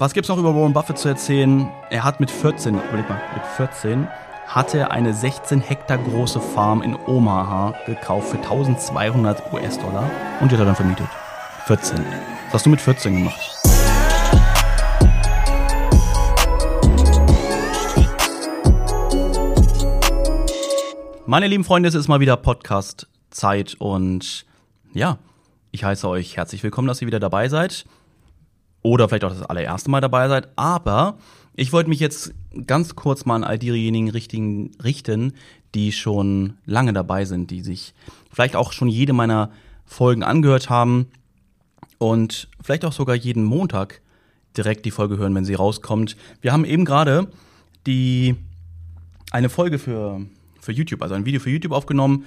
Was gibt's noch über Warren Buffett zu erzählen? Er hat mit 14, überleg mal, mit 14 hatte er eine 16 Hektar große Farm in Omaha gekauft für 1200 US-Dollar und die hat er dann vermietet. 14. Was hast du mit 14 gemacht? Meine lieben Freunde, es ist mal wieder Podcast-Zeit und ja, ich heiße euch herzlich willkommen, dass ihr wieder dabei seid oder vielleicht auch das allererste Mal dabei seid. Aber ich wollte mich jetzt ganz kurz mal an all diejenigen richtigen richten, die schon lange dabei sind, die sich vielleicht auch schon jede meiner Folgen angehört haben und vielleicht auch sogar jeden Montag direkt die Folge hören, wenn sie rauskommt. Wir haben eben gerade die eine Folge für für YouTube, also ein Video für YouTube aufgenommen,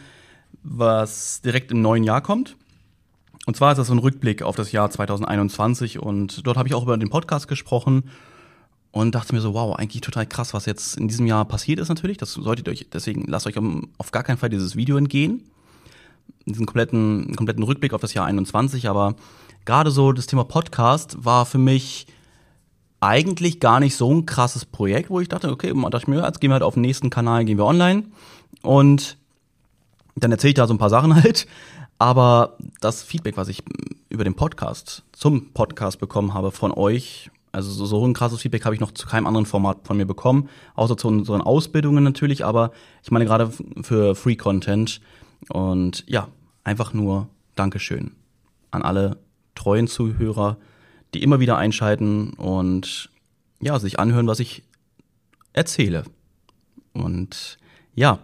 was direkt im neuen Jahr kommt. Und zwar ist das so ein Rückblick auf das Jahr 2021 und dort habe ich auch über den Podcast gesprochen und dachte mir so, wow, eigentlich total krass, was jetzt in diesem Jahr passiert ist natürlich. Das solltet ihr euch, deswegen lasst euch auf gar keinen Fall dieses Video entgehen. Diesen kompletten, kompletten Rückblick auf das Jahr 21, aber gerade so das Thema Podcast war für mich eigentlich gar nicht so ein krasses Projekt, wo ich dachte, okay, dachte ich mir, jetzt gehen wir halt auf den nächsten Kanal, gehen wir online und dann erzähle ich da so ein paar Sachen halt. Aber das Feedback, was ich über den Podcast, zum Podcast bekommen habe von euch, also so, ein krasses Feedback habe ich noch zu keinem anderen Format von mir bekommen, außer zu unseren Ausbildungen natürlich, aber ich meine gerade für Free Content. Und ja, einfach nur Dankeschön an alle treuen Zuhörer, die immer wieder einschalten und ja, sich anhören, was ich erzähle. Und ja,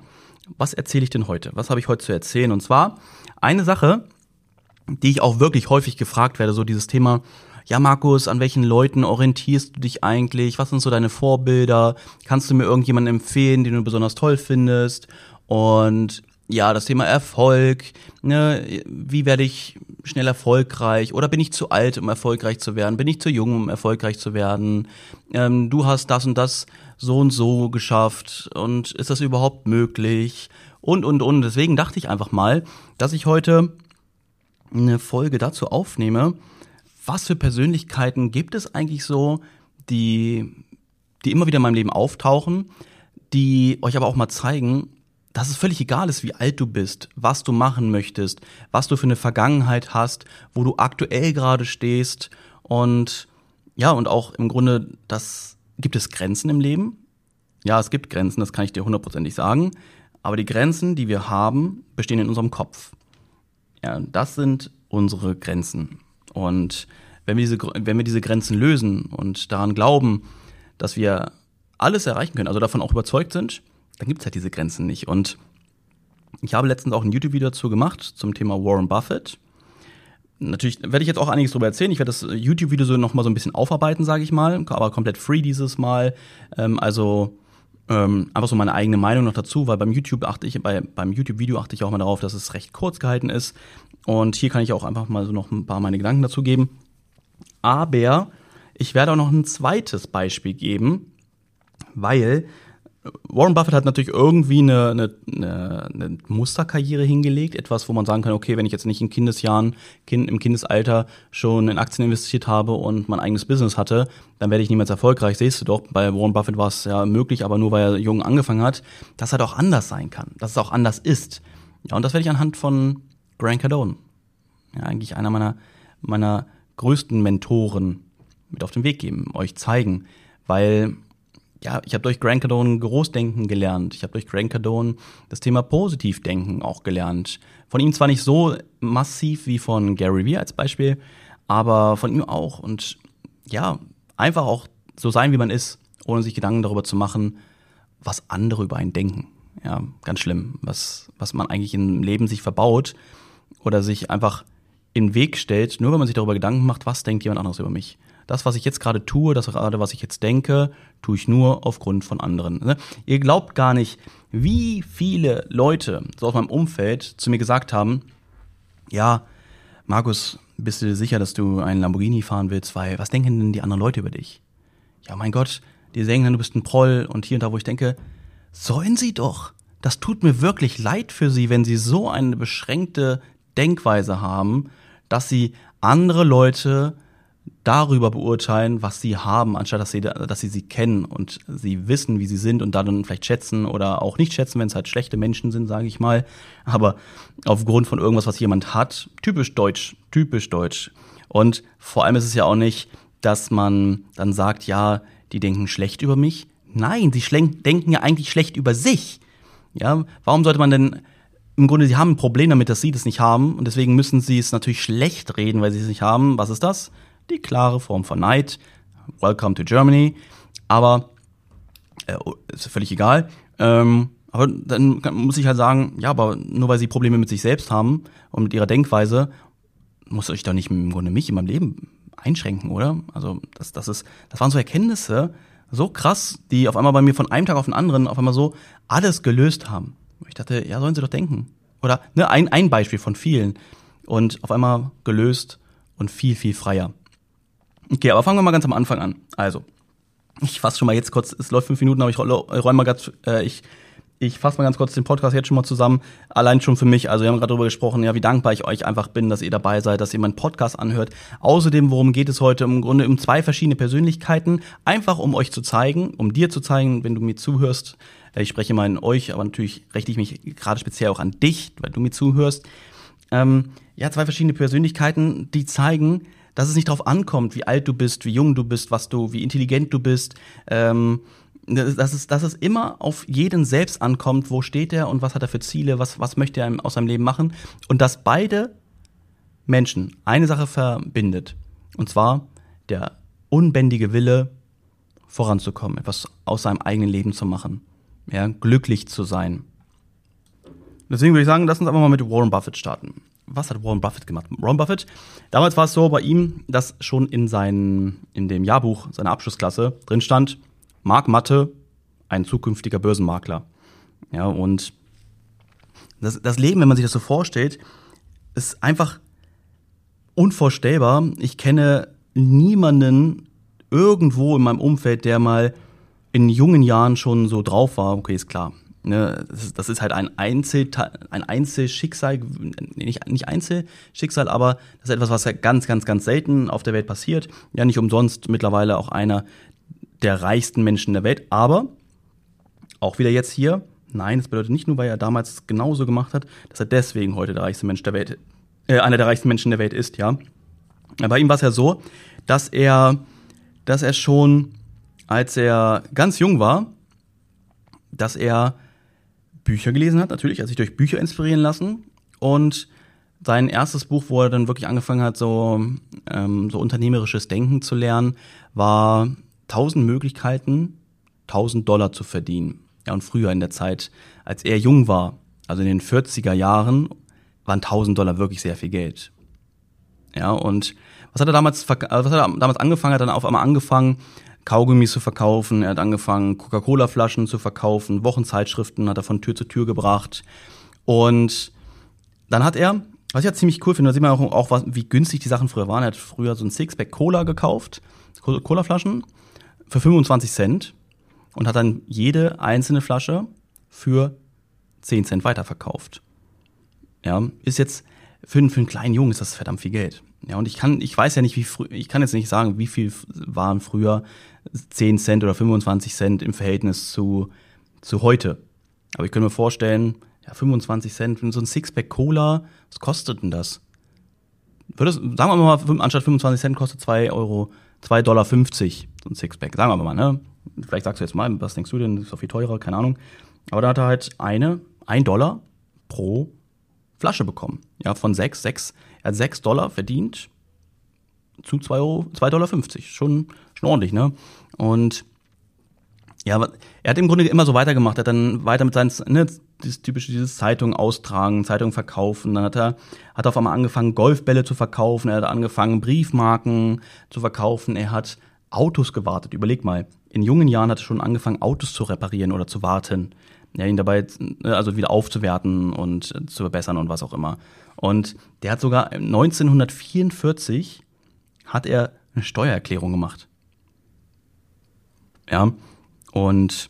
was erzähle ich denn heute? Was habe ich heute zu erzählen? Und zwar eine Sache, die ich auch wirklich häufig gefragt werde, so dieses Thema, ja Markus, an welchen Leuten orientierst du dich eigentlich? Was sind so deine Vorbilder? Kannst du mir irgendjemanden empfehlen, den du besonders toll findest? Und ja, das Thema Erfolg, ne, wie werde ich schnell erfolgreich oder bin ich zu alt, um erfolgreich zu werden? Bin ich zu jung, um erfolgreich zu werden? Ähm, du hast das und das so und so geschafft und ist das überhaupt möglich? Und, und, und. Deswegen dachte ich einfach mal, dass ich heute eine Folge dazu aufnehme, was für Persönlichkeiten gibt es eigentlich so, die, die immer wieder in meinem Leben auftauchen, die euch aber auch mal zeigen, dass es völlig egal ist, wie alt du bist, was du machen möchtest, was du für eine Vergangenheit hast, wo du aktuell gerade stehst und ja, und auch im Grunde, das gibt es Grenzen im Leben. Ja, es gibt Grenzen, das kann ich dir hundertprozentig sagen. Aber die Grenzen, die wir haben, bestehen in unserem Kopf. Ja, das sind unsere Grenzen. Und wenn wir diese, wenn wir diese Grenzen lösen und daran glauben, dass wir alles erreichen können, also davon auch überzeugt sind, dann gibt es halt diese Grenzen nicht. Und ich habe letztens auch ein YouTube-Video dazu gemacht zum Thema Warren Buffett. Natürlich werde ich jetzt auch einiges darüber erzählen. Ich werde das YouTube-Video so noch mal so ein bisschen aufarbeiten, sage ich mal, aber komplett free dieses Mal. Ähm, also ähm, einfach so meine eigene Meinung noch dazu, weil beim YouTube achte ich, bei, beim YouTube-Video achte ich auch mal darauf, dass es recht kurz gehalten ist. Und hier kann ich auch einfach mal so noch ein paar meine Gedanken dazu geben. Aber ich werde auch noch ein zweites Beispiel geben, weil Warren Buffett hat natürlich irgendwie eine, eine, eine, Musterkarriere hingelegt, etwas, wo man sagen kann, okay, wenn ich jetzt nicht in Kindesjahren, kind, im Kindesalter schon in Aktien investiert habe und mein eigenes Business hatte, dann werde ich niemals erfolgreich. Siehst du doch, bei Warren Buffett war es ja möglich, aber nur weil er jung angefangen hat, dass er doch anders sein kann, dass es auch anders ist. Ja, und das werde ich anhand von Grant Cardone, ja, eigentlich einer meiner, meiner größten Mentoren mit auf den Weg geben, euch zeigen, weil ja, ich habe durch Grant Cardone Großdenken gelernt. Ich habe durch Grant Cardone das Thema Positivdenken auch gelernt. Von ihm zwar nicht so massiv wie von Gary Vee als Beispiel, aber von ihm auch. Und ja, einfach auch so sein, wie man ist, ohne sich Gedanken darüber zu machen, was andere über einen denken. Ja, ganz schlimm, was, was man eigentlich im Leben sich verbaut oder sich einfach in den Weg stellt, nur wenn man sich darüber Gedanken macht, was denkt jemand anderes über mich das, was ich jetzt gerade tue, das gerade, was ich jetzt denke, tue ich nur aufgrund von anderen. Ne? Ihr glaubt gar nicht, wie viele Leute so aus meinem Umfeld zu mir gesagt haben, ja, Markus, bist du dir sicher, dass du einen Lamborghini fahren willst, weil was denken denn die anderen Leute über dich? Ja, mein Gott, die sagen dann, du bist ein Proll und hier und da, wo ich denke, sollen sie doch. Das tut mir wirklich leid für sie, wenn sie so eine beschränkte Denkweise haben, dass sie andere Leute darüber beurteilen, was sie haben, anstatt dass sie, dass sie sie kennen und sie wissen, wie sie sind und dann vielleicht schätzen oder auch nicht schätzen, wenn es halt schlechte Menschen sind, sage ich mal. Aber aufgrund von irgendwas, was jemand hat, typisch deutsch, typisch deutsch. Und vor allem ist es ja auch nicht, dass man dann sagt, ja, die denken schlecht über mich. Nein, sie denken ja eigentlich schlecht über sich. Ja, warum sollte man denn im Grunde, sie haben ein Problem damit, dass sie das nicht haben und deswegen müssen sie es natürlich schlecht reden, weil sie es nicht haben. Was ist das? Die klare Form von Neid. Welcome to Germany. Aber äh, oh, ist völlig egal. Ähm, aber dann muss ich halt sagen, ja, aber nur weil sie Probleme mit sich selbst haben und mit ihrer Denkweise, muss ich doch nicht im Grunde mich in meinem Leben einschränken, oder? Also das, das ist, das waren so Erkenntnisse, so krass, die auf einmal bei mir von einem Tag auf den anderen auf einmal so alles gelöst haben. Ich dachte, ja, sollen sie doch denken. Oder ne, ein, ein Beispiel von vielen. Und auf einmal gelöst und viel, viel freier. Okay, aber fangen wir mal ganz am Anfang an. Also, ich fasse schon mal jetzt kurz, es läuft fünf Minuten, aber ich räume mal ganz, äh, ich, ich fasse mal ganz kurz den Podcast jetzt schon mal zusammen. Allein schon für mich, also wir haben gerade darüber gesprochen, ja, wie dankbar ich euch einfach bin, dass ihr dabei seid, dass ihr meinen Podcast anhört. Außerdem, worum geht es heute? Im Grunde um zwei verschiedene Persönlichkeiten, einfach um euch zu zeigen, um dir zu zeigen, wenn du mir zuhörst. Äh, ich spreche mal in euch, aber natürlich richte ich mich gerade speziell auch an dich, weil du mir zuhörst. Ähm, ja, zwei verschiedene Persönlichkeiten, die zeigen, dass es nicht darauf ankommt, wie alt du bist, wie jung du bist, was du, wie intelligent du bist. Ähm, dass es, dass es immer auf jeden selbst ankommt, wo steht er und was hat er für Ziele, was, was möchte er aus seinem Leben machen. Und dass beide Menschen eine Sache verbindet. Und zwar der unbändige Wille, voranzukommen, etwas aus seinem eigenen Leben zu machen, ja, glücklich zu sein. Deswegen würde ich sagen, lass uns einfach mal mit Warren Buffett starten was hat Warren Buffett gemacht? Warren Buffett, damals war es so bei ihm, dass schon in, seinen, in dem Jahrbuch seiner Abschlussklasse drin stand, Mark Matte, ein zukünftiger Börsenmakler. Ja, und das, das Leben, wenn man sich das so vorstellt, ist einfach unvorstellbar. Ich kenne niemanden irgendwo in meinem Umfeld, der mal in jungen Jahren schon so drauf war. Okay, ist klar. Ne, das, ist, halt ein, Einzel, ein Einzelschicksal, nicht, nicht Einzelschicksal, aber das ist etwas, was ja ganz, ganz, ganz selten auf der Welt passiert. Ja, nicht umsonst mittlerweile auch einer der reichsten Menschen der Welt. Aber auch wieder jetzt hier, nein, das bedeutet nicht nur, weil er damals genauso gemacht hat, dass er deswegen heute der reichste Mensch der Welt, äh, einer der reichsten Menschen der Welt ist, ja. Bei ihm war es ja so, dass er, dass er schon, als er ganz jung war, dass er Bücher gelesen hat, natürlich, hat sich durch Bücher inspirieren lassen. Und sein erstes Buch, wo er dann wirklich angefangen hat, so, ähm, so unternehmerisches Denken zu lernen, war 1000 Möglichkeiten, 1000 Dollar zu verdienen. Ja, und früher in der Zeit, als er jung war, also in den 40er Jahren, waren 1000 Dollar wirklich sehr viel Geld. Ja, und was hat er damals, was hat er damals angefangen? Hat dann auf einmal angefangen, Kaugummis zu verkaufen, er hat angefangen, Coca-Cola-Flaschen zu verkaufen, Wochenzeitschriften hat er von Tür zu Tür gebracht. Und dann hat er, was ich ja ziemlich cool finde, da sieht man auch, auch was, wie günstig die Sachen früher waren. Er hat früher so ein Sixpack Cola gekauft, Cola-Flaschen, für 25 Cent und hat dann jede einzelne Flasche für 10 Cent weiterverkauft. Ja, ist jetzt für, für einen kleinen Jungen ist das verdammt viel Geld. Ja, und ich kann, ich weiß ja nicht, wie früh, ich kann jetzt nicht sagen, wie viel waren früher 10 Cent oder 25 Cent im Verhältnis zu, zu heute. Aber ich könnte mir vorstellen, ja, 25 Cent, so ein Sixpack Cola, was kostet denn das? Würde sagen wir mal, anstatt 25 Cent kostet 2 Euro, 2,50 Dollar so ein Sixpack. Sagen wir mal, ne? Vielleicht sagst du jetzt mal, was denkst du denn, das ist doch viel teurer, keine Ahnung. Aber da hat er halt eine, ein Dollar pro Flasche bekommen. Ja, von sechs, sechs, er hat sechs Dollar verdient zu 2,50 Euro, 2,50 Dollar. Schon, schon ordentlich, ne? Und ja, er hat im Grunde immer so weitergemacht. Er hat dann weiter mit seinen, ne, dieses typische, dieses Zeitung austragen, Zeitung verkaufen. Dann hat er, hat er auf einmal angefangen, Golfbälle zu verkaufen. Er hat angefangen, Briefmarken zu verkaufen. Er hat Autos gewartet. Überleg mal. In jungen Jahren hat er schon angefangen, Autos zu reparieren oder zu warten. Ja, ihn dabei, ne, also wieder aufzuwerten und zu verbessern und was auch immer. Und der hat sogar 1944 hat er eine Steuererklärung gemacht. Ja, und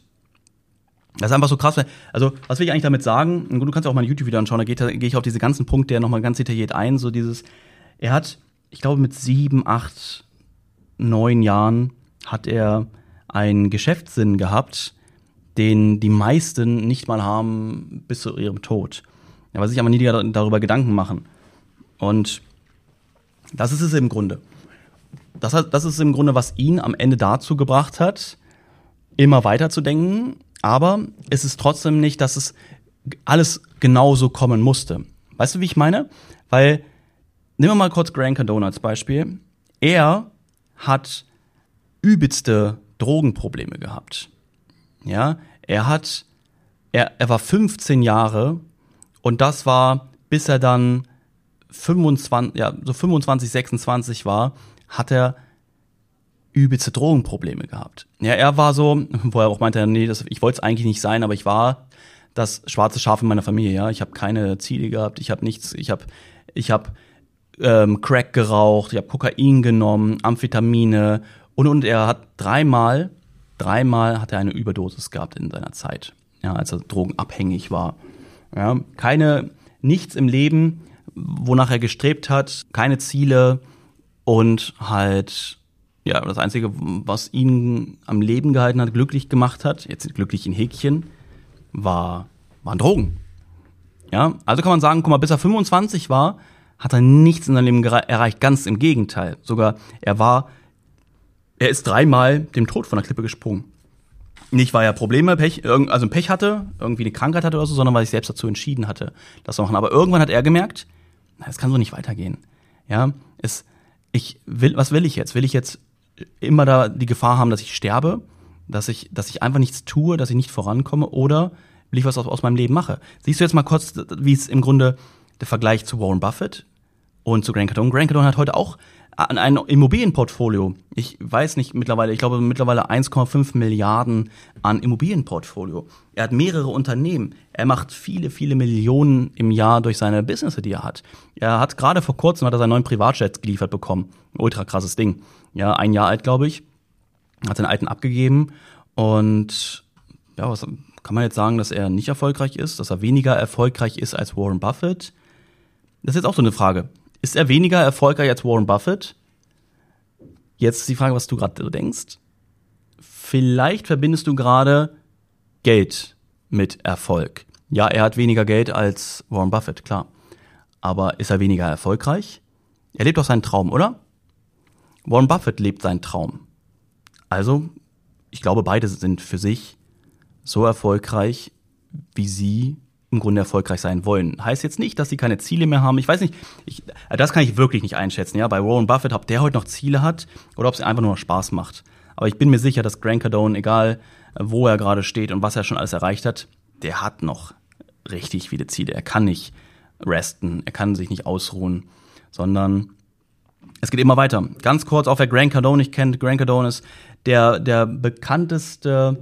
das ist einfach so krass. Also, was will ich eigentlich damit sagen? Du kannst auch mal YouTube-Video anschauen, da gehe geh ich auf diese ganzen Punkte ja nochmal ganz detailliert ein. So dieses, er hat, ich glaube, mit sieben, acht, neun Jahren hat er einen Geschäftssinn gehabt, den die meisten nicht mal haben bis zu ihrem Tod. Weil sich aber nie darüber Gedanken machen. Und das ist es im Grunde. Das, das ist im Grunde, was ihn am Ende dazu gebracht hat, immer weiter zu denken. Aber es ist trotzdem nicht, dass es alles genauso kommen musste. Weißt du, wie ich meine? Weil, nehmen wir mal kurz Grant Cardone als Beispiel. Er hat übelste Drogenprobleme gehabt. Ja, er hat, er, er war 15 Jahre und das war, bis er dann 25, ja, so 25, 26 war, hat er übelste Drogenprobleme gehabt. Ja, er war so, wo er auch meinte, nee, das, ich wollte es eigentlich nicht sein, aber ich war das schwarze Schaf in meiner Familie, ja. Ich habe keine Ziele gehabt, ich habe nichts, ich habe ich hab, ähm, Crack geraucht, ich habe Kokain genommen, Amphetamine und und er hat dreimal, dreimal hat er eine Überdosis gehabt in seiner Zeit, ja, als er drogenabhängig war. Ja, keine, nichts im Leben, wonach er gestrebt hat, keine Ziele und halt, ja, das Einzige, was ihn am Leben gehalten hat, glücklich gemacht hat, jetzt glücklich in Häkchen, war, waren Drogen. Ja, also kann man sagen, guck mal, bis er 25 war, hat er nichts in seinem Leben erreicht. Ganz im Gegenteil. Sogar, er war, er ist dreimal dem Tod von der Klippe gesprungen. Nicht, weil er Probleme, Pech, also Pech hatte, irgendwie eine Krankheit hatte oder so, sondern weil ich selbst dazu entschieden hatte, das zu machen. Aber irgendwann hat er gemerkt, na, es kann so nicht weitergehen. Ja, es, ich will, was will ich jetzt? Will ich jetzt immer da die Gefahr haben, dass ich sterbe? Dass ich, dass ich einfach nichts tue, dass ich nicht vorankomme? Oder will ich was aus, aus meinem Leben mache? Siehst du jetzt mal kurz, wie es im Grunde der Vergleich zu Warren Buffett und zu Grant Cardone. Grant Cardone hat heute auch ein Immobilienportfolio. Ich weiß nicht mittlerweile, ich glaube mittlerweile 1,5 Milliarden an Immobilienportfolio. Er hat mehrere Unternehmen. Er macht viele, viele Millionen im Jahr durch seine Business, die er hat. Er hat gerade vor kurzem hat er seinen neuen Privatjet geliefert bekommen. Ultra krasses Ding. Ja, ein Jahr alt, glaube ich. Hat den alten abgegeben und ja, was kann man jetzt sagen, dass er nicht erfolgreich ist, dass er weniger erfolgreich ist als Warren Buffett? Das ist jetzt auch so eine Frage. Ist er weniger erfolgreich als Warren Buffett? Jetzt ist die Frage, was du gerade denkst. Vielleicht verbindest du gerade Geld mit Erfolg. Ja, er hat weniger Geld als Warren Buffett, klar. Aber ist er weniger erfolgreich? Er lebt doch seinen Traum, oder? Warren Buffett lebt seinen Traum. Also, ich glaube, beide sind für sich so erfolgreich, wie sie im Grunde erfolgreich sein wollen. Heißt jetzt nicht, dass sie keine Ziele mehr haben. Ich weiß nicht, ich, das kann ich wirklich nicht einschätzen. Ja, bei Warren Buffett, ob der heute noch Ziele hat oder ob es einfach nur noch Spaß macht. Aber ich bin mir sicher, dass Grant Cardone, egal wo er gerade steht und was er schon alles erreicht hat, der hat noch richtig viele Ziele. Er kann nicht resten, er kann sich nicht ausruhen, sondern es geht immer weiter. Ganz kurz, auch wer Grant Cardone nicht kennt, Grant Cardone ist der, der bekannteste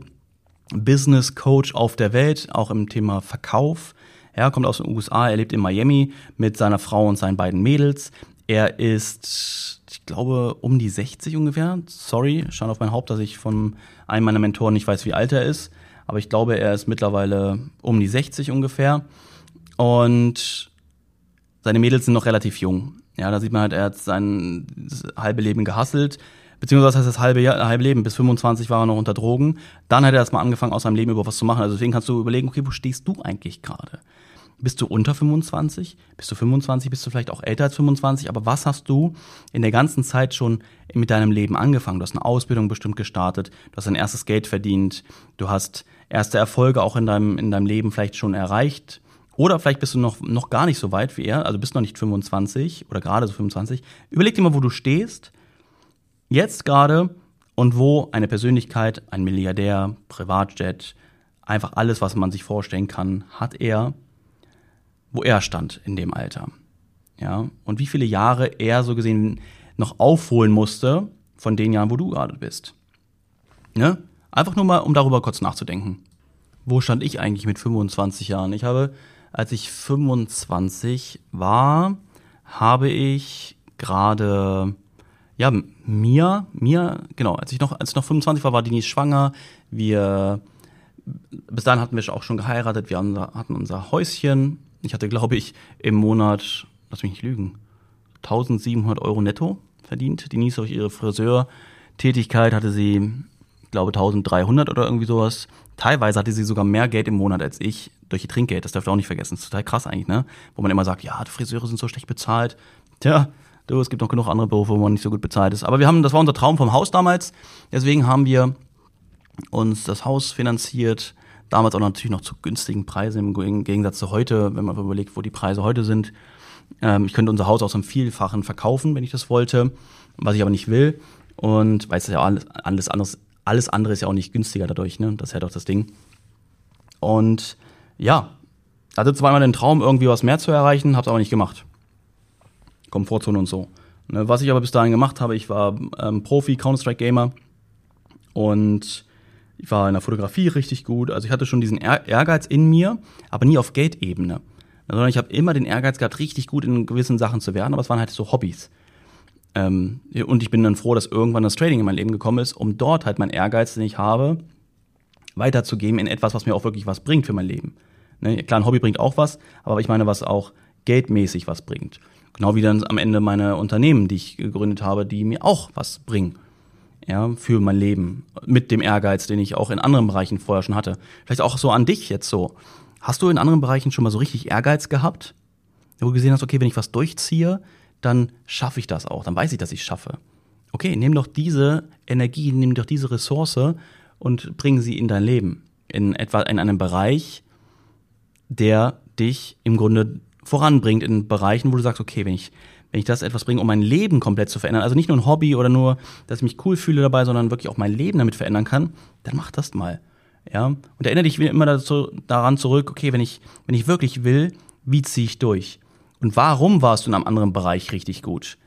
Business Coach auf der Welt, auch im Thema Verkauf. Er kommt aus den USA, er lebt in Miami mit seiner Frau und seinen beiden Mädels. Er ist, ich glaube, um die 60 ungefähr. Sorry, stand auf mein Haupt, dass ich von einem meiner Mentoren nicht weiß, wie alt er ist. Aber ich glaube, er ist mittlerweile um die 60 ungefähr. Und seine Mädels sind noch relativ jung. Ja, da sieht man halt, er hat sein halbe Leben gehasselt beziehungsweise heißt das halbe, Jahr, halbe Leben, bis 25 war er noch unter Drogen. Dann hat er erstmal angefangen, aus seinem Leben über was zu machen. Also deswegen kannst du überlegen, okay, wo stehst du eigentlich gerade? Bist du unter 25? Bist du 25? Bist du vielleicht auch älter als 25? Aber was hast du in der ganzen Zeit schon mit deinem Leben angefangen? Du hast eine Ausbildung bestimmt gestartet, du hast dein erstes Geld verdient, du hast erste Erfolge auch in deinem, in deinem Leben vielleicht schon erreicht. Oder vielleicht bist du noch, noch gar nicht so weit wie er, also bist noch nicht 25 oder gerade so 25. Überleg dir mal, wo du stehst jetzt gerade und wo eine Persönlichkeit, ein Milliardär, Privatjet, einfach alles, was man sich vorstellen kann, hat er, wo er stand in dem Alter. Ja, und wie viele Jahre er so gesehen noch aufholen musste von den Jahren, wo du gerade bist. Ne? Einfach nur mal, um darüber kurz nachzudenken. Wo stand ich eigentlich mit 25 Jahren? Ich habe, als ich 25 war, habe ich gerade ja, mir, mir, genau, als ich noch, als ich noch 25 war, war Denise schwanger. Wir, bis dahin hatten wir auch schon geheiratet. Wir hatten unser Häuschen. Ich hatte, glaube ich, im Monat, lass mich nicht lügen, 1700 Euro netto verdient. Die Denise durch ihre Friseurtätigkeit hatte sie, glaube 1300 oder irgendwie sowas. Teilweise hatte sie sogar mehr Geld im Monat als ich durch ihr Trinkgeld. Das dürft ihr auch nicht vergessen. Das ist total krass eigentlich, ne? Wo man immer sagt, ja, die Friseure sind so schlecht bezahlt. Tja, du, es gibt noch genug andere Berufe, wo man nicht so gut bezahlt ist. Aber wir haben, das war unser Traum vom Haus damals. Deswegen haben wir uns das Haus finanziert. Damals auch natürlich noch zu günstigen Preisen im Gegensatz zu heute, wenn man überlegt, wo die Preise heute sind. Ähm, ich könnte unser Haus aus einem Vielfachen verkaufen, wenn ich das wollte, was ich aber nicht will. Und weil es ja alles, alles anderes, alles andere ist ja auch nicht günstiger dadurch, ne? Das ist ja doch das Ding. Und ja, hatte zweimal den Traum, irgendwie was mehr zu erreichen, hab's aber nicht gemacht. Komfortzone und so. Ne, was ich aber bis dahin gemacht habe, ich war ähm, Profi Counter-Strike-Gamer und ich war in der Fotografie richtig gut. Also ich hatte schon diesen Ehrgeiz in mir, aber nie auf Geldebene. Sondern ich habe immer den Ehrgeiz gehabt, richtig gut in gewissen Sachen zu werden, aber es waren halt so Hobbys. Ähm, und ich bin dann froh, dass irgendwann das Trading in mein Leben gekommen ist, um dort halt meinen Ehrgeiz, den ich habe, weiterzugeben in etwas, was mir auch wirklich was bringt für mein Leben. Ne? Klar, ein Hobby bringt auch was, aber ich meine, was auch geldmäßig was bringt. Genau wie dann am Ende meine Unternehmen, die ich gegründet habe, die mir auch was bringen. Ja, für mein Leben. Mit dem Ehrgeiz, den ich auch in anderen Bereichen vorher schon hatte. Vielleicht auch so an dich jetzt so. Hast du in anderen Bereichen schon mal so richtig Ehrgeiz gehabt? Wo du gesehen hast, okay, wenn ich was durchziehe, dann schaffe ich das auch. Dann weiß ich, dass ich schaffe. Okay, nimm doch diese Energie, nimm doch diese Ressource und bring sie in dein Leben. In etwa in einem Bereich, der dich im Grunde voranbringt in Bereichen, wo du sagst, okay, wenn ich, wenn ich das etwas bringe, um mein Leben komplett zu verändern, also nicht nur ein Hobby oder nur, dass ich mich cool fühle dabei, sondern wirklich auch mein Leben damit verändern kann, dann mach das mal. Ja, und erinnere dich immer dazu, daran zurück, okay, wenn ich, wenn ich wirklich will, wie ziehe ich durch? Und warum warst du in einem anderen Bereich richtig gut?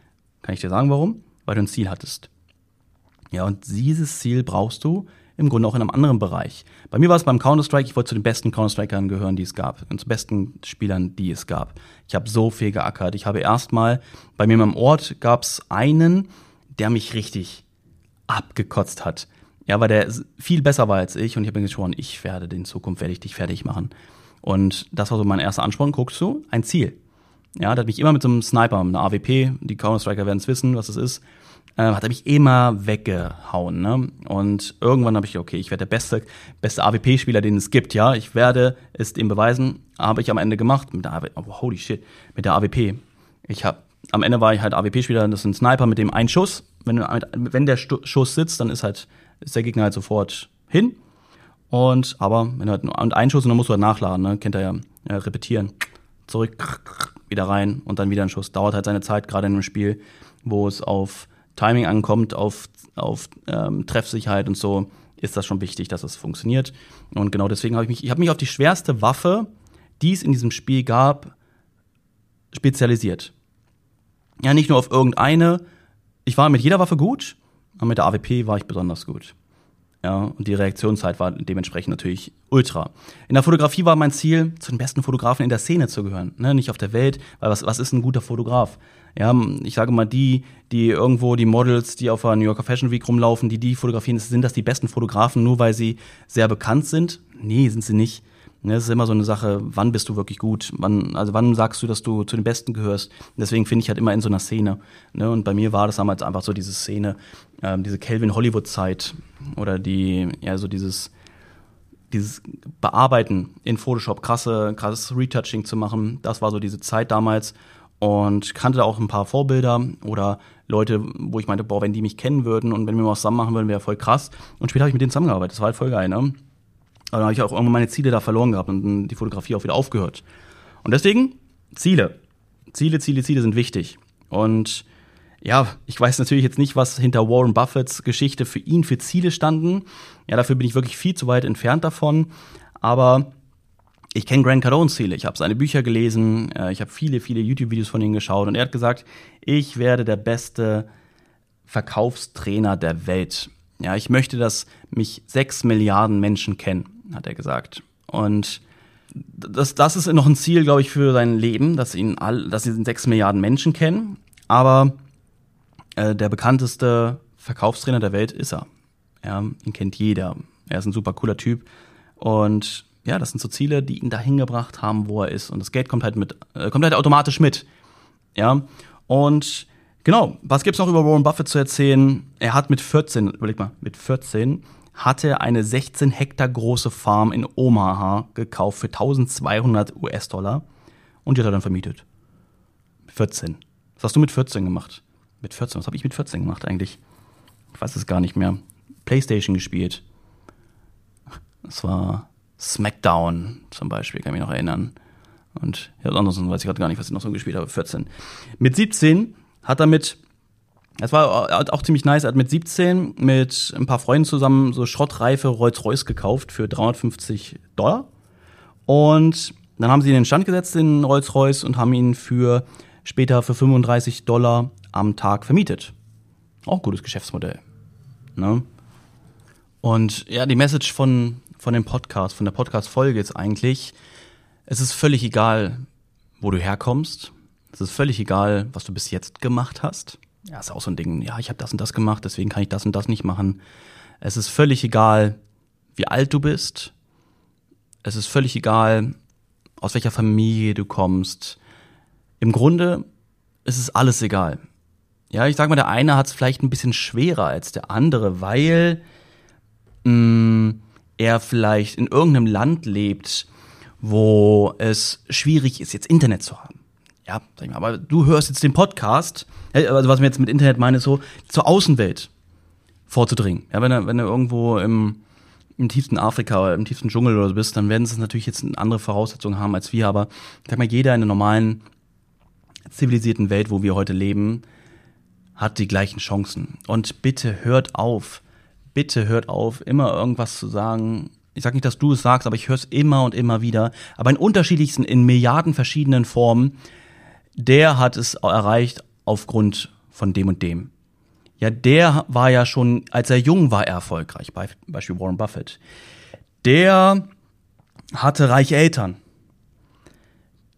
Kann ich dir sagen, warum? Weil du ein Ziel hattest. Ja, und dieses Ziel brauchst du, im Grunde auch in einem anderen Bereich. Bei mir war es beim Counter-Strike, ich wollte zu den besten Counter-Strikern gehören, die es gab, und zu besten Spielern, die es gab. Ich habe so viel geackert. Ich habe erstmal, bei mir im Ort gab es einen, der mich richtig abgekotzt hat. Ja, weil der viel besser war als ich und ich habe mir geschworen, ich werde in Zukunft werde ich dich fertig machen. Und das war so mein erster Ansporn. Guckst du, ein Ziel. Ja, der hat mich immer mit so einem Sniper, mit einer AWP, die Counter-Striker werden es wissen, was es ist, äh, hat er mich immer weggehauen. Ne? Und irgendwann habe ich, okay, ich werde der beste, beste AWP-Spieler, den es gibt, ja. Ich werde es dem beweisen. Habe ich am Ende gemacht. Mit der AWP, oh, holy shit, mit der AWP. Ich habe am Ende war ich halt AWP-Spieler, das ist ein Sniper mit dem einen Schuss. Wenn, wenn der Schuss sitzt, dann ist halt, ist der Gegner halt sofort hin. Und, aber, wenn halt und ein Schuss und dann musst du halt nachladen, ne? Kennt er ja, ja repetieren. Zurück, wieder rein und dann wieder ein Schuss. Dauert halt seine Zeit, gerade in einem Spiel, wo es auf Timing ankommt, auf, auf ähm, Treffsicherheit und so, ist das schon wichtig, dass es funktioniert. Und genau deswegen habe ich mich, ich habe mich auf die schwerste Waffe, die es in diesem Spiel gab, spezialisiert. Ja, nicht nur auf irgendeine. Ich war mit jeder Waffe gut, aber mit der AWP war ich besonders gut. Ja, und die Reaktionszeit war dementsprechend natürlich ultra. In der Fotografie war mein Ziel, zu den besten Fotografen in der Szene zu gehören, ne? nicht auf der Welt, weil was, was ist ein guter Fotograf? Ja, ich sage mal, die, die irgendwo die Models, die auf der New Yorker Fashion Week rumlaufen, die die fotografieren, sind das die besten Fotografen, nur weil sie sehr bekannt sind? Nee, sind sie nicht. Ne, es ist immer so eine Sache, wann bist du wirklich gut? Wann, also wann sagst du, dass du zu den Besten gehörst? deswegen finde ich halt immer in so einer Szene. Ne? Und bei mir war das damals einfach so diese Szene, ähm, diese Calvin Hollywood Zeit oder die, ja, so dieses, dieses Bearbeiten in Photoshop, krasse, krasses Retouching zu machen. Das war so diese Zeit damals. Und kannte da auch ein paar Vorbilder oder Leute, wo ich meinte, boah, wenn die mich kennen würden und wenn wir mal zusammen machen würden, wäre voll krass. Und später habe ich mit denen zusammengearbeitet. Das war halt voll geil, ne? Aber dann habe ich auch irgendwann meine Ziele da verloren gehabt und die Fotografie auch wieder aufgehört. Und deswegen Ziele. Ziele, Ziele, Ziele sind wichtig. Und ja, ich weiß natürlich jetzt nicht, was hinter Warren Buffetts Geschichte für ihn für Ziele standen. Ja, dafür bin ich wirklich viel zu weit entfernt davon. Aber ich kenne Grant Cardones Ziele. Ich habe seine Bücher gelesen. Äh, ich habe viele, viele YouTube-Videos von ihm geschaut. Und er hat gesagt, ich werde der beste Verkaufstrainer der Welt. Ja, ich möchte, dass mich sechs Milliarden Menschen kennen hat er gesagt. Und das, das ist noch ein Ziel, glaube ich, für sein Leben, dass ihn all, dass ihn sechs Milliarden Menschen kennen. Aber äh, der bekannteste Verkaufstrainer der Welt ist er. Ja, ihn kennt jeder. Er ist ein super cooler Typ. Und ja, das sind so Ziele, die ihn dahin gebracht haben, wo er ist. Und das Geld kommt halt mit, äh, kommt halt automatisch mit. Ja. Und Genau, was gibt's noch über Warren Buffett zu erzählen? Er hat mit 14, überleg mal, mit 14 hatte eine 16 Hektar große Farm in Omaha gekauft für 1200 US-Dollar und die hat er dann vermietet. 14. Was hast du mit 14 gemacht? Mit 14, was habe ich mit 14 gemacht eigentlich? Ich weiß es gar nicht mehr. Playstation gespielt. Das war Smackdown zum Beispiel, kann ich mich noch erinnern. Und ja, ansonsten weiß ich gerade gar nicht, was ich noch so gespielt habe. 14. Mit 17 hat er mit, das war auch ziemlich nice, er hat mit 17 mit ein paar Freunden zusammen so schrottreife Rolls-Royce gekauft für 350 Dollar. Und dann haben sie ihn in den Stand gesetzt, den Rolls-Royce, und haben ihn für später für 35 Dollar am Tag vermietet. Auch gutes Geschäftsmodell. Ne? Und ja, die Message von, von dem Podcast, von der Podcast-Folge ist eigentlich, es ist völlig egal, wo du herkommst. Es ist völlig egal, was du bis jetzt gemacht hast. Ja, ist auch so ein Ding, ja, ich habe das und das gemacht, deswegen kann ich das und das nicht machen. Es ist völlig egal, wie alt du bist. Es ist völlig egal, aus welcher Familie du kommst. Im Grunde ist es alles egal. Ja, ich sag mal, der eine hat es vielleicht ein bisschen schwerer als der andere, weil mh, mm, er vielleicht in irgendeinem Land lebt, wo es schwierig ist, jetzt Internet zu haben. Ja, sag ich mal, aber du hörst jetzt den Podcast, also was mir jetzt mit Internet meine, so zur Außenwelt vorzudringen. Ja, wenn du, wenn du irgendwo im, im tiefsten Afrika oder im tiefsten Dschungel oder so bist, dann werden sie natürlich jetzt andere Voraussetzungen haben als wir, aber ich sag mal, jeder in der normalen zivilisierten Welt, wo wir heute leben, hat die gleichen Chancen. Und bitte hört auf, bitte hört auf, immer irgendwas zu sagen. Ich sage nicht, dass du es sagst, aber ich höre es immer und immer wieder. Aber in unterschiedlichsten, in Milliarden verschiedenen Formen. Der hat es erreicht aufgrund von dem und dem. Ja, der war ja schon, als er jung war, erfolgreich. Beispiel Warren Buffett. Der hatte reiche Eltern.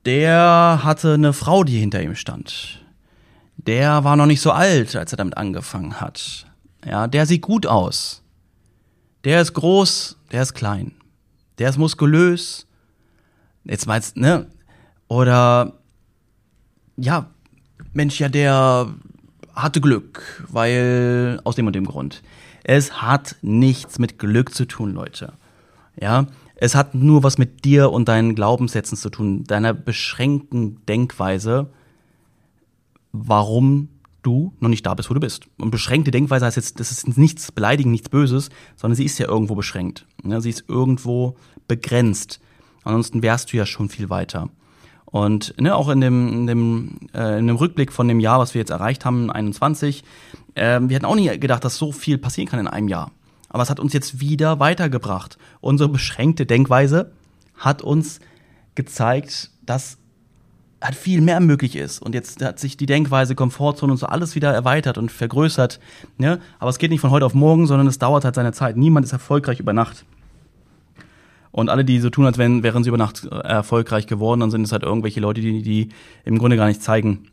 Der hatte eine Frau, die hinter ihm stand der war noch nicht so alt, als er damit angefangen hat. Ja, der sieht gut aus. Der ist groß, der ist klein. Der ist muskulös. Jetzt meinst, ne? Oder ja, Mensch, ja, der hatte Glück, weil aus dem und dem Grund. Es hat nichts mit Glück zu tun, Leute. Ja, es hat nur was mit dir und deinen Glaubenssätzen zu tun, deiner beschränkten Denkweise warum du noch nicht da bist, wo du bist. Und beschränkte Denkweise heißt jetzt, das ist nichts beleidigend, nichts Böses, sondern sie ist ja irgendwo beschränkt. Ja, sie ist irgendwo begrenzt. Ansonsten wärst du ja schon viel weiter. Und ne, auch in dem, in, dem, äh, in dem Rückblick von dem Jahr, was wir jetzt erreicht haben, 21, äh, wir hatten auch nie gedacht, dass so viel passieren kann in einem Jahr. Aber es hat uns jetzt wieder weitergebracht. Unsere beschränkte Denkweise hat uns gezeigt, dass hat viel mehr möglich ist. Und jetzt hat sich die Denkweise, Komfortzone und so alles wieder erweitert und vergrößert. Ne? Aber es geht nicht von heute auf morgen, sondern es dauert halt seine Zeit. Niemand ist erfolgreich über Nacht. Und alle, die so tun, als wären, wären sie über Nacht äh, erfolgreich geworden, dann sind es halt irgendwelche Leute, die, die im Grunde gar nicht zeigen,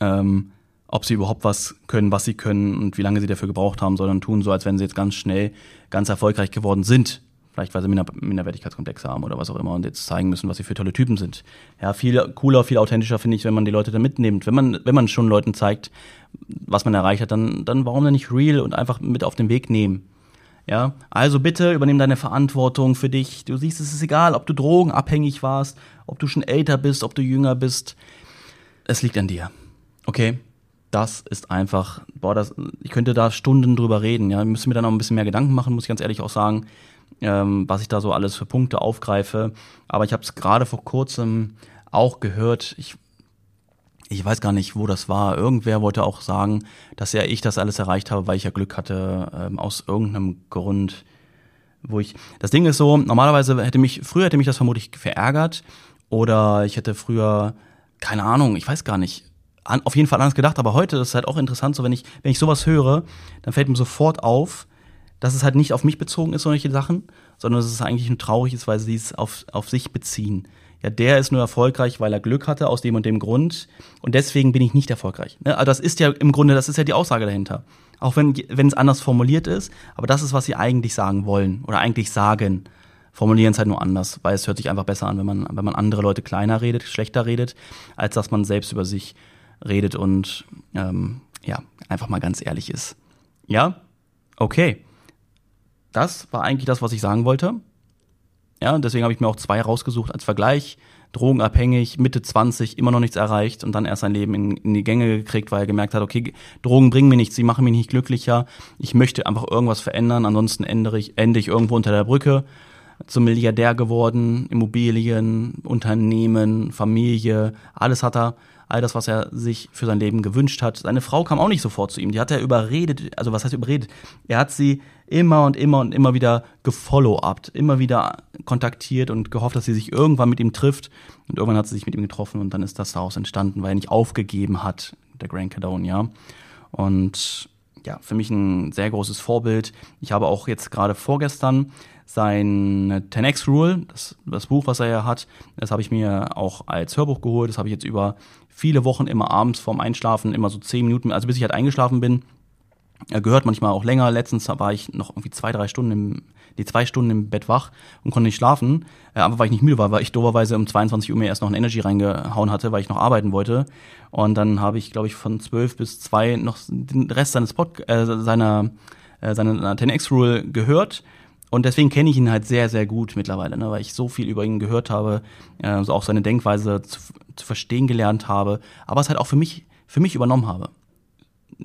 ähm, ob sie überhaupt was können, was sie können und wie lange sie dafür gebraucht haben, sondern tun so, als wenn sie jetzt ganz schnell ganz erfolgreich geworden sind. Vielleicht, weil sie Minder Minderwertigkeitskomplexe haben oder was auch immer und jetzt zeigen müssen, was sie für tolle Typen sind. Ja, viel cooler, viel authentischer finde ich, wenn man die Leute da mitnimmt. Wenn man, wenn man schon Leuten zeigt, was man erreicht hat, dann, dann warum denn nicht real und einfach mit auf den Weg nehmen? Ja, also bitte übernimm deine Verantwortung für dich. Du siehst, es ist egal, ob du drogenabhängig warst, ob du schon älter bist, ob du jünger bist. Es liegt an dir. Okay? Das ist einfach, boah, das, ich könnte da Stunden drüber reden, ja. Ich müsste mir dann auch ein bisschen mehr Gedanken machen, muss ich ganz ehrlich auch sagen ähm, was ich da so alles für Punkte aufgreife. Aber ich habe es gerade vor kurzem auch gehört. Ich, ich weiß gar nicht, wo das war. Irgendwer wollte auch sagen, dass ja ich das alles erreicht habe, weil ich ja Glück hatte, ähm, aus irgendeinem Grund. Wo ich. Das Ding ist so, normalerweise hätte mich, früher hätte mich das vermutlich verärgert. Oder ich hätte früher, keine Ahnung, ich weiß gar nicht, an, auf jeden Fall anders gedacht, aber heute ist es halt auch interessant, so wenn ich, wenn ich sowas höre, dann fällt mir sofort auf, dass es halt nicht auf mich bezogen ist, solche Sachen, sondern dass es eigentlich nur traurig ist, weil sie es auf, auf sich beziehen. Ja, der ist nur erfolgreich, weil er Glück hatte, aus dem und dem Grund. Und deswegen bin ich nicht erfolgreich. Ne? Also das ist ja im Grunde, das ist ja die Aussage dahinter. Auch wenn, wenn es anders formuliert ist, aber das ist, was sie eigentlich sagen wollen oder eigentlich sagen. Formulieren es halt nur anders, weil es hört sich einfach besser an, wenn man, wenn man andere Leute kleiner redet, schlechter redet, als dass man selbst über sich redet und ähm, ja, einfach mal ganz ehrlich ist. Ja, okay. Das war eigentlich das, was ich sagen wollte. Ja, deswegen habe ich mir auch zwei rausgesucht als Vergleich. Drogenabhängig, Mitte 20, immer noch nichts erreicht und dann erst sein Leben in, in die Gänge gekriegt, weil er gemerkt hat, okay, Drogen bringen mir nichts, sie machen mich nicht glücklicher. Ich möchte einfach irgendwas verändern, ansonsten ende ich, ende ich irgendwo unter der Brücke zum Milliardär geworden, Immobilien, Unternehmen, Familie, alles hat er, all das, was er sich für sein Leben gewünscht hat. Seine Frau kam auch nicht sofort zu ihm, die hat er überredet, also was heißt überredet? Er hat sie immer und immer und immer wieder gefollow-upt, immer wieder kontaktiert und gehofft, dass sie sich irgendwann mit ihm trifft. Und irgendwann hat sie sich mit ihm getroffen und dann ist das daraus entstanden, weil er nicht aufgegeben hat, der Grand Cadonia. Und ja, für mich ein sehr großes Vorbild. Ich habe auch jetzt gerade vorgestern sein 10x Rule, das, das Buch, was er ja hat, das habe ich mir auch als Hörbuch geholt. Das habe ich jetzt über viele Wochen immer abends vorm Einschlafen, immer so zehn Minuten, also bis ich halt eingeschlafen bin, gehört manchmal auch länger. Letztens war ich noch irgendwie zwei, drei Stunden im, die zwei Stunden im Bett wach und konnte nicht schlafen. Äh, aber weil ich nicht müde war, weil ich doberweise um 22 Uhr mir erst noch ein Energy reingehauen hatte, weil ich noch arbeiten wollte. Und dann habe ich, glaube ich, von 12 bis 2 noch den Rest seines Pod äh, seiner, äh, seiner 10x-Rule gehört. Und deswegen kenne ich ihn halt sehr, sehr gut mittlerweile, ne, weil ich so viel über ihn gehört habe, äh, also auch seine Denkweise zu, zu verstehen gelernt habe, aber es halt auch für mich, für mich übernommen habe.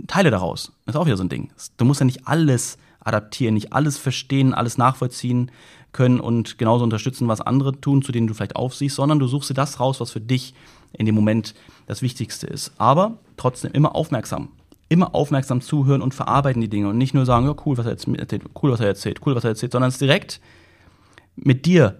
Teile daraus. Das ist auch wieder so ein Ding. Du musst ja nicht alles adaptieren, nicht alles verstehen, alles nachvollziehen können und genauso unterstützen, was andere tun, zu denen du vielleicht aufsiehst, sondern du suchst dir das raus, was für dich in dem Moment das Wichtigste ist. Aber trotzdem immer aufmerksam. Immer aufmerksam zuhören und verarbeiten die Dinge und nicht nur sagen, ja, cool, was er jetzt erzählt, cool, was er erzählt, cool, was er erzählt, sondern es direkt mit dir,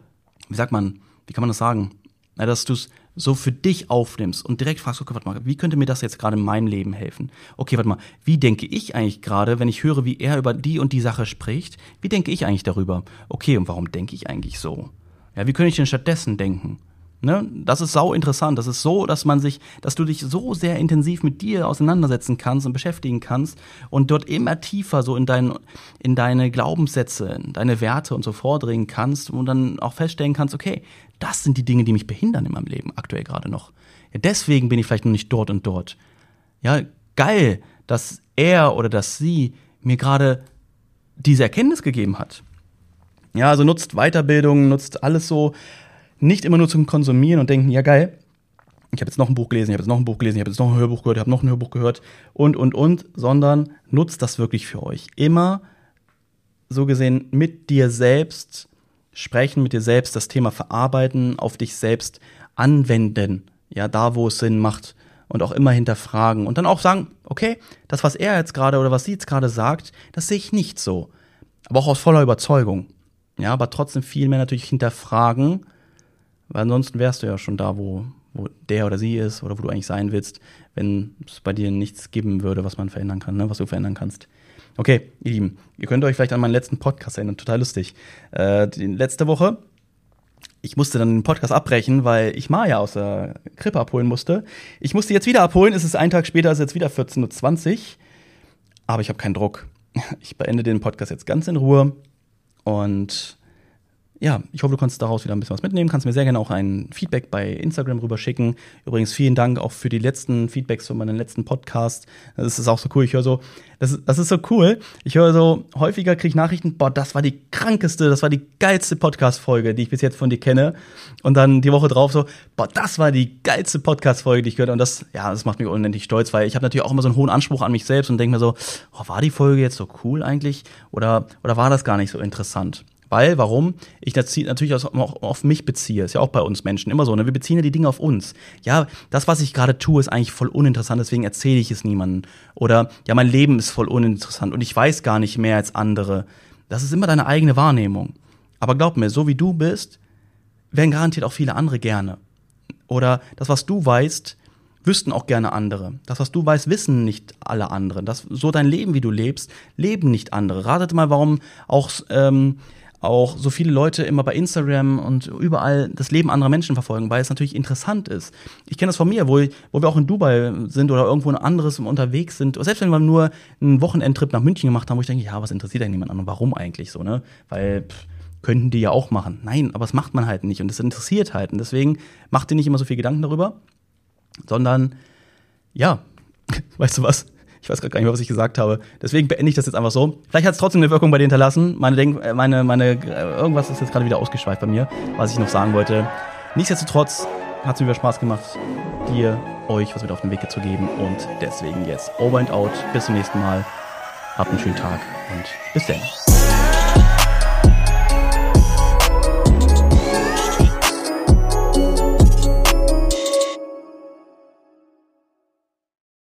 wie sagt man, wie kann man das sagen? Dass du es so für dich aufnimmst und direkt fragst, okay, warte mal, wie könnte mir das jetzt gerade in meinem Leben helfen? Okay, warte mal, wie denke ich eigentlich gerade, wenn ich höre, wie er über die und die Sache spricht? Wie denke ich eigentlich darüber? Okay, und warum denke ich eigentlich so? Ja, wie könnte ich denn stattdessen denken? Ne? Das ist sau interessant. Das ist so, dass man sich, dass du dich so sehr intensiv mit dir auseinandersetzen kannst und beschäftigen kannst und dort immer tiefer so in, dein, in deine Glaubenssätze, in deine Werte und so vordringen kannst und dann auch feststellen kannst, okay, das sind die Dinge, die mich behindern in meinem Leben aktuell gerade noch. Ja, deswegen bin ich vielleicht noch nicht dort und dort. Ja, geil, dass er oder dass sie mir gerade diese Erkenntnis gegeben hat. Ja, also nutzt Weiterbildung, nutzt alles so, nicht immer nur zum Konsumieren und denken, ja geil, ich habe jetzt noch ein Buch gelesen, ich habe jetzt noch ein Buch gelesen, ich habe jetzt noch ein Hörbuch gehört, ich habe noch ein Hörbuch gehört und, und, und, sondern nutzt das wirklich für euch. Immer so gesehen mit dir selbst sprechen, mit dir selbst das Thema verarbeiten, auf dich selbst anwenden, ja, da wo es Sinn macht und auch immer hinterfragen und dann auch sagen, okay, das, was er jetzt gerade oder was sie jetzt gerade sagt, das sehe ich nicht so. Aber auch aus voller Überzeugung. Ja, aber trotzdem viel mehr natürlich hinterfragen, weil ansonsten wärst du ja schon da, wo, wo der oder sie ist oder wo du eigentlich sein willst, wenn es bei dir nichts geben würde, was man verändern kann, ne? was du verändern kannst. Okay, ihr Lieben, ihr könnt euch vielleicht an meinen letzten Podcast erinnern, total lustig. Äh, die letzte Woche, ich musste dann den Podcast abbrechen, weil ich Maya aus der Krippe abholen musste. Ich musste jetzt wieder abholen, es ist ein Tag später, es ist jetzt wieder 14.20 Uhr, aber ich habe keinen Druck. Ich beende den Podcast jetzt ganz in Ruhe und ja, ich hoffe, du konntest daraus wieder ein bisschen was mitnehmen. Kannst mir sehr gerne auch ein Feedback bei Instagram rüber schicken. Übrigens, vielen Dank auch für die letzten Feedbacks von meinen letzten Podcast. Das ist auch so cool. Ich höre so, das, ist, das ist so cool. Ich höre so, häufiger kriege ich Nachrichten, boah, das war die krankeste, das war die geilste Podcast-Folge, die ich bis jetzt von dir kenne. Und dann die Woche drauf so, boah, das war die geilste Podcast-Folge, die ich gehört habe. Und das, ja, das macht mich unendlich stolz, weil ich habe natürlich auch immer so einen hohen Anspruch an mich selbst und denke mir so, oh, war die Folge jetzt so cool eigentlich? Oder, oder war das gar nicht so interessant? Weil, warum? Ich das natürlich auch auf mich beziehe. Ist ja auch bei uns Menschen immer so. Ne? Wir beziehen ja die Dinge auf uns. Ja, das, was ich gerade tue, ist eigentlich voll uninteressant, deswegen erzähle ich es niemandem. Oder, ja, mein Leben ist voll uninteressant und ich weiß gar nicht mehr als andere. Das ist immer deine eigene Wahrnehmung. Aber glaub mir, so wie du bist, werden garantiert auch viele andere gerne. Oder das, was du weißt, wüssten auch gerne andere. Das, was du weißt, wissen nicht alle anderen. Das, so dein Leben, wie du lebst, leben nicht andere. Ratet mal, warum auch ähm, auch so viele Leute immer bei Instagram und überall das Leben anderer Menschen verfolgen, weil es natürlich interessant ist. Ich kenne das von mir, wo, wo wir auch in Dubai sind oder irgendwo ein anderes unterwegs sind. Selbst wenn wir nur einen Wochenendtrip nach München gemacht haben, wo ich denke, ja, was interessiert denn niemand an und warum eigentlich so, ne? Weil pff, könnten die ja auch machen. Nein, aber das macht man halt nicht und es interessiert halt. Und deswegen macht dir nicht immer so viel Gedanken darüber, sondern ja, weißt du was? Ich weiß gerade gar nicht mehr, was ich gesagt habe. Deswegen beende ich das jetzt einfach so. Vielleicht hat es trotzdem eine Wirkung bei dir hinterlassen. Meine, Denk äh, meine, meine, äh, irgendwas ist jetzt gerade wieder ausgeschweift bei mir, was ich noch sagen wollte. Nichtsdestotrotz hat es mir wieder Spaß gemacht, dir, euch was mit auf den Weg zu geben. Und deswegen jetzt over and out. Bis zum nächsten Mal. Habt einen schönen Tag und bis dann.